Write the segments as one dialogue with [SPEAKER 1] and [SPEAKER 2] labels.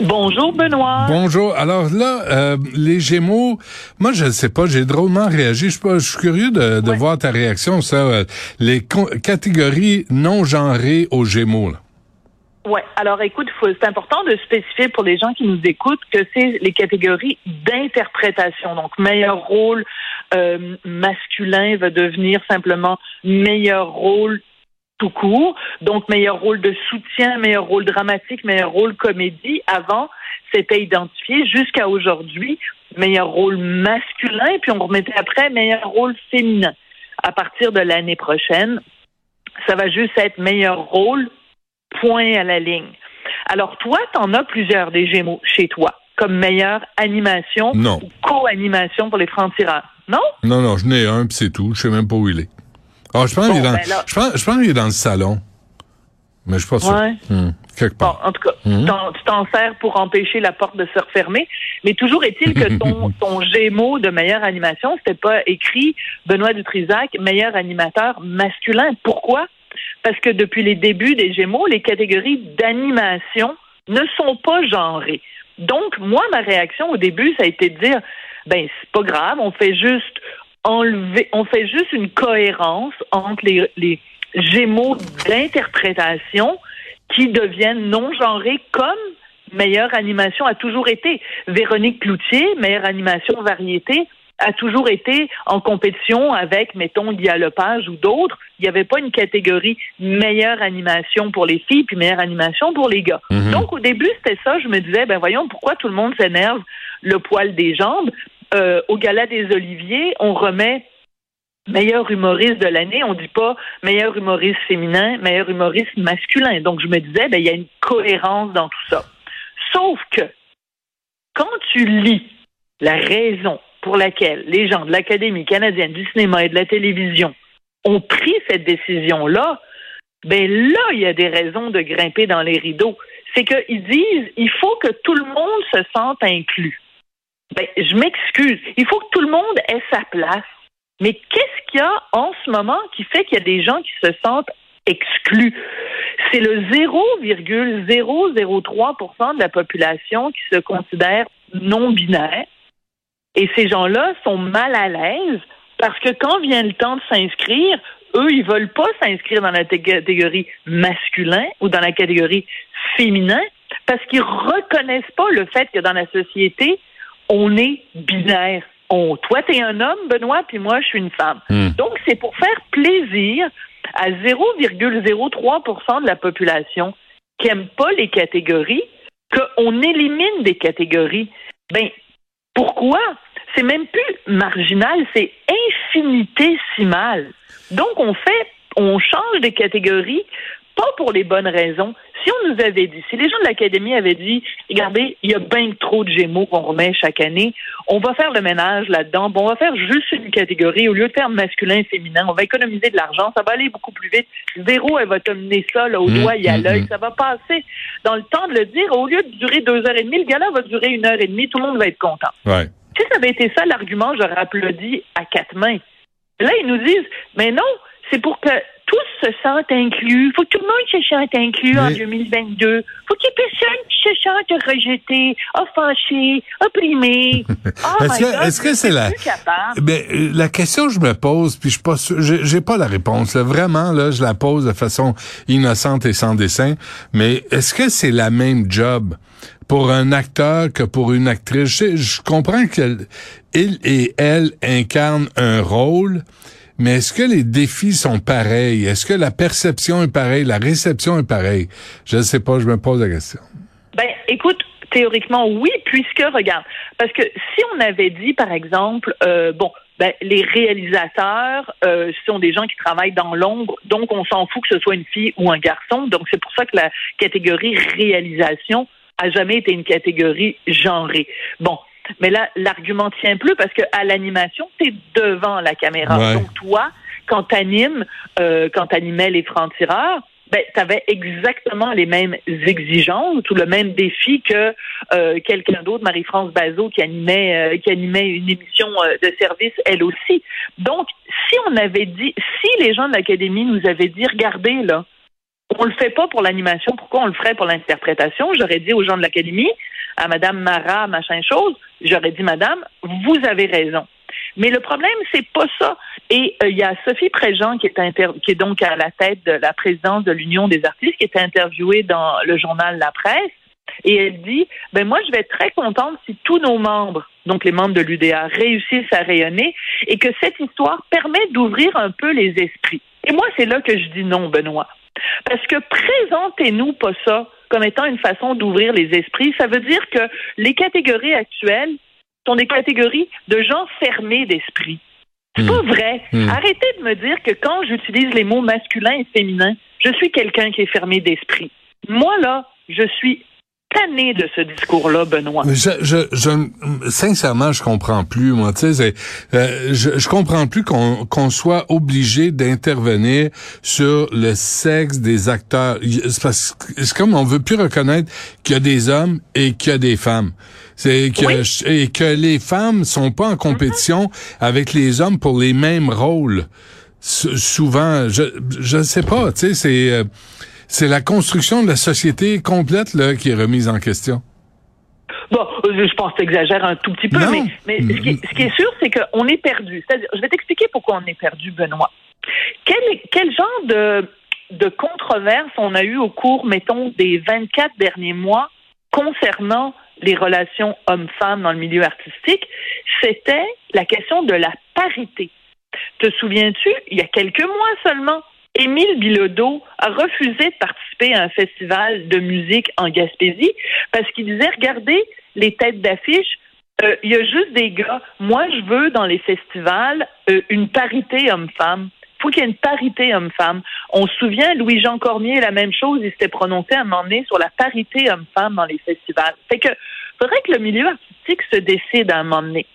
[SPEAKER 1] Bonjour Benoît.
[SPEAKER 2] Bonjour. Alors là, euh, les Gémeaux, moi je ne sais pas, j'ai drôlement réagi. Je suis, pas- je suis curieux de, de voir ta réaction. Ça, euh, les catégories non genrées aux Gémeaux. Là.
[SPEAKER 1] Ouais. Alors écoute, c'est important de spécifier pour les gens qui nous écoutent que c'est les catégories d'interprétation. Donc meilleur rôle euh, masculin va devenir simplement meilleur rôle tout court. Donc meilleur rôle de soutien, meilleur rôle dramatique, meilleur rôle comédie. Avant, c'était identifié jusqu'à aujourd'hui meilleur rôle masculin, puis on remettait après meilleur rôle féminin. À partir de l'année prochaine, ça va juste être meilleur rôle point à la ligne. Alors, toi, tu en as plusieurs des Gémeaux chez toi, comme meilleure animation
[SPEAKER 2] Non.
[SPEAKER 1] ou co-animation pour les francs-tireurs. Non?
[SPEAKER 2] Non, non, je n'ai un, puis c'est tout. Je sais même pas où il est. Ah, je pense
[SPEAKER 1] Bon,
[SPEAKER 2] qu'il est dans,
[SPEAKER 1] ben là-
[SPEAKER 2] je pense, je pense qu'il est dans le salon. Mais je pas sûr.
[SPEAKER 1] Ouais.
[SPEAKER 2] Hmm, quelque
[SPEAKER 1] Bon,
[SPEAKER 2] part.
[SPEAKER 1] en tout cas, t'en- tu t'en sers pour empêcher la porte de se refermer. Mais toujours est-il que ton, ton Gémeaux de meilleure animation, c'était pas écrit Benoît Dutrisac, meilleur animateur masculin. Pourquoi? Parce que depuis les débuts des Gémeaux, les catégories d'animation ne sont pas genrées. Donc, moi, ma réaction au début, ça a été de dire, ben, c'est pas grave, on fait juste enlever, on fait juste une cohérence entre les, les Gémeaux d'interprétation qui deviennent non genrés comme meilleure animation a toujours été. Véronique Cloutier, meilleure animation variété, a toujours été en compétition avec, mettons, Guy Lepage ou d'autres. Il n'y avait pas une catégorie meilleure animation pour les filles puis meilleure animation pour les gars.
[SPEAKER 2] Mhm.
[SPEAKER 1] Donc, au début, c'était ça. Je me disais, ben voyons, pourquoi tout le monde s'énerve le poil des jambes? Euh, au Gala des Oliviers, on remet meilleur humoriste de l'année, on dit pas meilleur humoriste féminin, meilleur humoriste masculin. Donc je me disais, ben il y a une cohérence dans tout ça. Sauf que quand tu lis la raison pour laquelle les gens de l'Académie canadienne du cinéma et de la télévision ont pris cette décision-là, ben là, il y a des raisons de grimper dans les rideaux. C'est qu'ils disent, il faut que tout le monde se sente inclus. Ben, je m'excuse. Il faut que tout le monde ait sa place. Mais qu'est-ce qu'il y a en ce moment qui fait qu'il y a des gens qui se sentent exclus? C'est le 0,003% de la population qui se considère non binaire. Et ces gens-là sont mal à l'aise parce que quand vient le temps de s'inscrire, eux, ils veulent pas s'inscrire dans la catégorie masculin ou dans la catégorie féminin parce qu'ils reconnaissent pas le fait que dans la société, on est binaire. On, toi, tu es un homme, Benoît, puis moi, je suis une femme.
[SPEAKER 2] Hmm.
[SPEAKER 1] Donc, c'est pour faire plaisir à 0,03% de la population qui n'aime pas les catégories qu'on élimine des catégories. Ben, pourquoi? C'est même plus marginal, c'est infinitésimal. Donc, on fait, on change des catégories, pas pour les bonnes raisons. Si on nous avait dit, si les gens de l'Académie avaient dit, regardez, il y a bien trop de gémeaux qu'on remet chaque année, on va faire le ménage là-dedans, bon, on va faire juste une catégorie, au lieu de faire masculin et féminin, on va économiser de l'argent, ça va aller beaucoup plus vite. Zéro, elle va te mener ça là, au
[SPEAKER 2] Mmh,
[SPEAKER 1] doigt et à
[SPEAKER 2] mmh,
[SPEAKER 1] l'œil,
[SPEAKER 2] mmh.
[SPEAKER 1] ça va passer. Dans le temps de le dire, au lieu de durer deux heures et demie, le gala va durer une heure et demie, tout le monde va être content.
[SPEAKER 2] Ouais.
[SPEAKER 1] Si ça avait été ça l'argument, j'aurais applaudi à quatre mains. Là, ils nous disent, mais non, c'est pour que tous se sentent inclus. Faut que tout le monde se sente inclus en
[SPEAKER 2] Mais-
[SPEAKER 1] 2022. Faut qu'il y ait personne qui se sente rejeté, offensé, opprimé. Oh
[SPEAKER 2] Est-ce que-
[SPEAKER 1] God,
[SPEAKER 2] est-ce que c'est la-
[SPEAKER 1] capable.
[SPEAKER 2] Ben, euh, la question que je me pose, puis je suis pas sûr, j'ai pas la réponse. là. Vraiment, là, je la pose de façon innocente et sans dessin. Mais est-ce que c'est la même job pour un acteur que pour une actrice? Je, je comprends qu'il et elle incarnent un rôle, mais est-ce que les défis sont pareils? Est-ce que la perception est pareille? La réception est pareille? Je ne sais pas, je me pose la question.
[SPEAKER 1] Ben, écoute, théoriquement, oui, puisque, regarde, parce que si on avait dit, par exemple, euh, bon, ben, les réalisateurs euh, sont des gens qui travaillent dans l'ombre, donc on s'en fout que ce soit une fille ou un garçon. Donc c'est pour ça que la catégorie réalisation a jamais été une catégorie genrée. Bon, Mais là, l'argument tient plus parce que à l'animation, tu es devant la caméra. Donc toi, quand tu animes, euh, quand tu animais les francs-tireurs, ben, tu avais exactement les mêmes exigences ou le même défi que euh, quelqu'un d'autre, Marie-France Bazot, qui animait, euh, qui animait une émission euh, de service, elle aussi. Donc, si on avait dit, si les gens de l'Académie nous avaient dit, regardez, là, on le fait pas pour l'animation, pourquoi on le ferait pour l'interprétation? J'aurais dit aux gens de l'Académie, à Madame Marat, machin chose, j'aurais dit, Madame, vous avez raison. Mais le problème, c'est pas ça. Et euh, il y a Sophie Préjean qui est, qui est donc à la tête de la présidence de l'Union des artistes, qui est interviewée dans le journal La Presse. Et elle dit, ben moi, je vais être très contente si tous nos membres, donc les membres de l'UDA, réussissent à rayonner et que cette histoire permet d'ouvrir un peu les esprits. Et moi, c'est là que je dis non, Benoît. Parce que présentez-nous pas ça comme étant une façon d'ouvrir les esprits. Ça veut dire que les catégories actuelles sont des catégories de gens fermés d'esprit. C'est pas hmm. vrai. Hmm. Arrêtez de me dire que quand j'utilise les mots masculin et féminin, je suis quelqu'un qui est fermé d'esprit. Moi, là, je suis tanné de ce discours-là, Benoît.
[SPEAKER 2] Je, je, je, sincèrement, je comprends plus, moi. Tu sais, euh, je, je comprends plus qu'on qu'on soit obligé d'intervenir sur le sexe des acteurs. C'est comme on veut plus reconnaître qu'il y a des hommes et qu'il y a des femmes. C'est que et que les femmes sont pas en compétition avec les hommes pour les mêmes rôles. souvent, je je sais pas, tu sais, c'est euh, c'est la construction de la société complète là qui est remise en question.
[SPEAKER 1] Bon, je pense que tu exagères un tout petit peu, mais, mais ce, qui, ce, qui, est sûr, c'est qu'on est perdu. C'est-à-dire, je vais t'expliquer pourquoi on est perdu, Benoît. Quel, quel genre de, de controverse on a eu au cours, mettons, des 24 derniers mois concernant les relations hommes-femmes dans le milieu artistique, c'était la question de la parité. Te souviens-tu, il y a quelques mois seulement, Émile Bilodeau a refusé de participer à un festival de musique en Gaspésie parce qu'il disait, regardez les têtes d'affiche, euh, il y a juste des gars. Moi, je veux dans les festivals euh, une parité homme-femme faut qu'il y ait une parité homme-femme. On se souvient, Louis-Jean Cormier, la même chose, il s'était prononcé à un moment donné sur la parité homme-femme dans les festivals. Fait que faudrait que le milieu artistique se décide à un moment donné.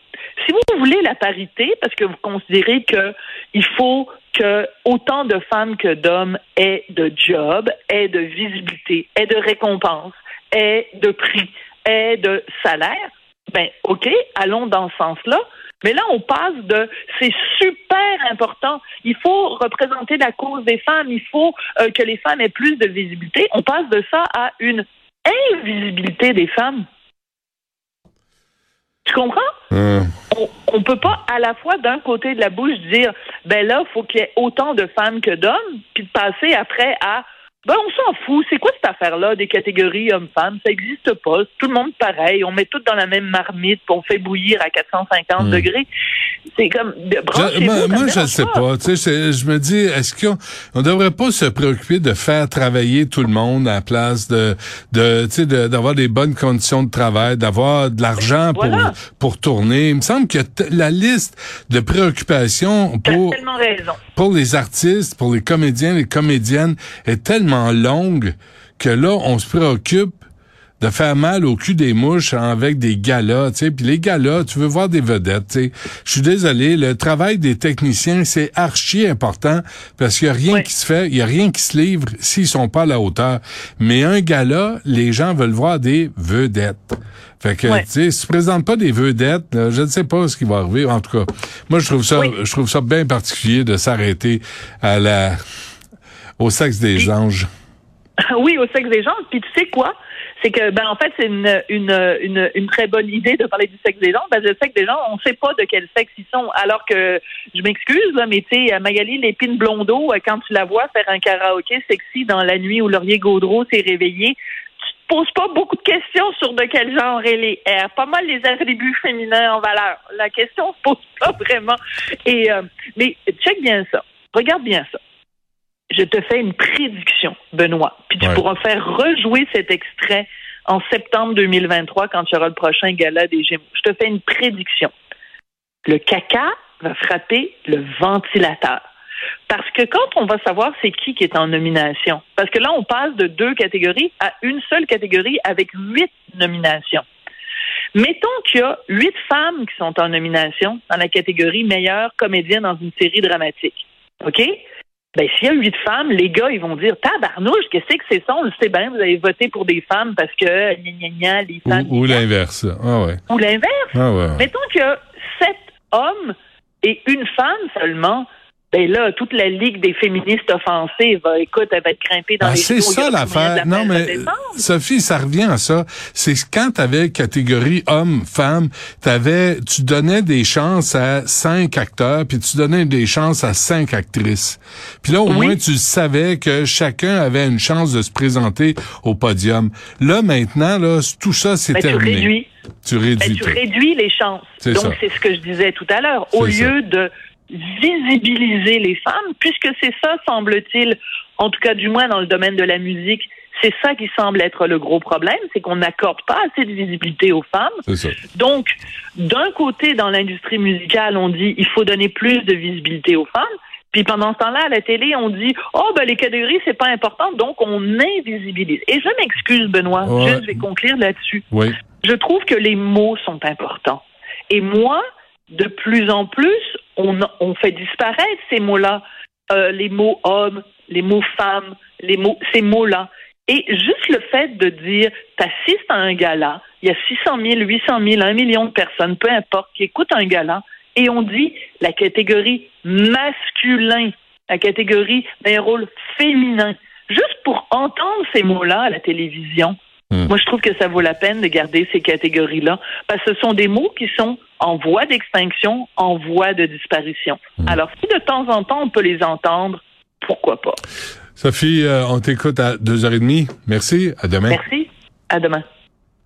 [SPEAKER 1] Si vous voulez la parité, parce que vous considérez qu'il faut que autant de femmes que d'hommes aient de job, aient de visibilité, aient de récompense, aient de prix, aient de salaire, ben OK, allons dans ce sens-là. Mais là, on passe de c'est super important, il faut représenter la cause des femmes, il faut euh, que les femmes aient plus de visibilité. On passe de ça à une invisibilité des femmes. Tu comprends? Hum. On, ne peut pas à la fois d'un côté de la bouche dire ben là, il faut qu'il y ait autant de femmes que d'hommes, puis de passer après à ben, on s'en fout. C'est quoi cette affaire-là des catégories hommes-femmes? Ça n'existe pas. Tout le monde pareil. On met tout dans la même marmite, puis on fait bouillir à 450 hmm. degrés. C'est comme.
[SPEAKER 2] moi, moi je ne sais pas. Tu sais, je me dis, est-ce qu'on on devrait pas se préoccuper de faire travailler tout le monde à la place de, de tu sais, d'avoir des bonnes conditions de travail, d'avoir de l'argent pour, pour tourner? Il me semble que la liste de préoccupations pour, pour les artistes, pour les comédiens, les comédiennes est tellement longue que là, on se préoccupe de faire mal au cul des mouches avec des galas, tu sais. Puis les galas, tu veux voir des vedettes, tu sais. Je suis désolé, le travail des techniciens, c'est archi important parce qu'il y a rien qui se fait, il y a rien qui se livre s'ils sont pas à la hauteur. Mais un gala, les gens veulent voir des vedettes. Fait que, tu sais, si tu présentes pas des vedettes, je ne sais pas ce qui va arriver. En tout cas, moi, je trouve ça, je trouve ça bien particulier de s'arrêter à la, au sexe des anges.
[SPEAKER 1] Oui, au sexe des anges. Puis tu sais quoi? C'est que, ben, en fait, c'est une, une, une, une, très bonne idée de parler du sexe des gens. Ben, le sexe des gens, on ne sait pas de quel sexe ils sont. Alors que, je m'excuse, mais tu sais, Magali Lépine Blondeau, euh, quand tu la vois faire un karaoké sexy dans la nuit où Laurier Gaudreau s'est réveillé, tu te poses pas beaucoup de questions sur de quel genre elle est. Elle a pas mal les attributs féminins en valeur. La question se pose pas vraiment. Et, euh, mais check bien ça. Regarde bien ça je te fais une prédiction, Benoît, puis tu pourras faire rejouer cet extrait en septembre 2023 quand tu auras le prochain gala des Gémeaux. Je te fais une prédiction. Le caca va frapper le ventilateur. Parce que quand on va savoir c'est qui qui est en nomination, parce que là, on passe de deux catégories à une seule catégorie avec huit nominations. Mettons qu'il y a huit femmes qui sont en nomination dans la catégorie meilleure comédienne dans une série dramatique. OK? Ben, s'il y a huit femmes, les gars, ils vont dire Tabarnouche, qu'est-ce que c'est ça? On le sait bien, vous avez voté pour des femmes parce que gna, gna, gna, les femmes.
[SPEAKER 2] Ou, ou l'inverse. Ah ouais.
[SPEAKER 1] Ou l'inverse.
[SPEAKER 2] Ah ouais.
[SPEAKER 1] Mettons qu'il y a sept hommes et une femme seulement. Ben là, toute la ligue des féministes offensives, euh, écoute, elle va être grimpée dans
[SPEAKER 2] Ah,
[SPEAKER 1] les
[SPEAKER 2] c'est ça l'affaire.
[SPEAKER 1] la
[SPEAKER 2] Non, mais. Sophie, ça revient à ça. C'est quand t'avais catégorie homme, femme, t'avais, tu donnais des chances à cinq acteurs, puis tu donnais des chances à cinq actrices. Puis là, au
[SPEAKER 1] Oui.
[SPEAKER 2] moins, tu savais que chacun avait une chance de se présenter au podium. Là, maintenant, là, tout ça, c'est
[SPEAKER 1] Ben, tu
[SPEAKER 2] terminé.
[SPEAKER 1] réduis.
[SPEAKER 2] Tu
[SPEAKER 1] Ben,
[SPEAKER 2] réduis.
[SPEAKER 1] tu
[SPEAKER 2] tout.
[SPEAKER 1] réduis les chances.
[SPEAKER 2] C'est
[SPEAKER 1] Donc, c'est ce que je disais tout à l'heure. Au
[SPEAKER 2] ça.
[SPEAKER 1] lieu de visibiliser les femmes, puisque c'est ça, semble-t-il, en tout cas du moins dans le domaine de la musique, c'est ça qui semble être le gros problème, c'est qu'on n'accorde pas assez de visibilité aux femmes.
[SPEAKER 2] Ça.
[SPEAKER 1] Donc, d'un côté, dans l'industrie musicale, on dit il faut donner plus de visibilité aux femmes. Puis pendant ce temps-là, à la télé, on dit oh ben les catégories c'est pas important, donc on invisibilise. Et je m'excuse, Benoît,
[SPEAKER 2] Ouais.
[SPEAKER 1] je vais conclure là-dessus.
[SPEAKER 2] Oui.
[SPEAKER 1] Je trouve que les mots sont importants. Et moi, de plus en plus, on, fait disparaître ces mots-là, Euh, les mots hommes, les mots femmes, les mots, ces mots-là. Et juste le fait de dire, t'assistes à un gala, il y a 600 000, 800 000, 1 million de personnes, peu importe, qui écoutent un gala, et on dit la catégorie masculin, la catégorie d'un rôle féminin. Juste pour entendre ces mots-là à la télévision,
[SPEAKER 2] Hmm.
[SPEAKER 1] moi je trouve que ça vaut la peine de garder ces catégories-là, parce que ce sont des mots qui sont en voie d'extinction, en voie de disparition. Alors si de temps en temps on peut les entendre, pourquoi pas?
[SPEAKER 2] Sophie, euh, on t'écoute à deux heures et demie. Merci. À demain.
[SPEAKER 1] Merci. À demain.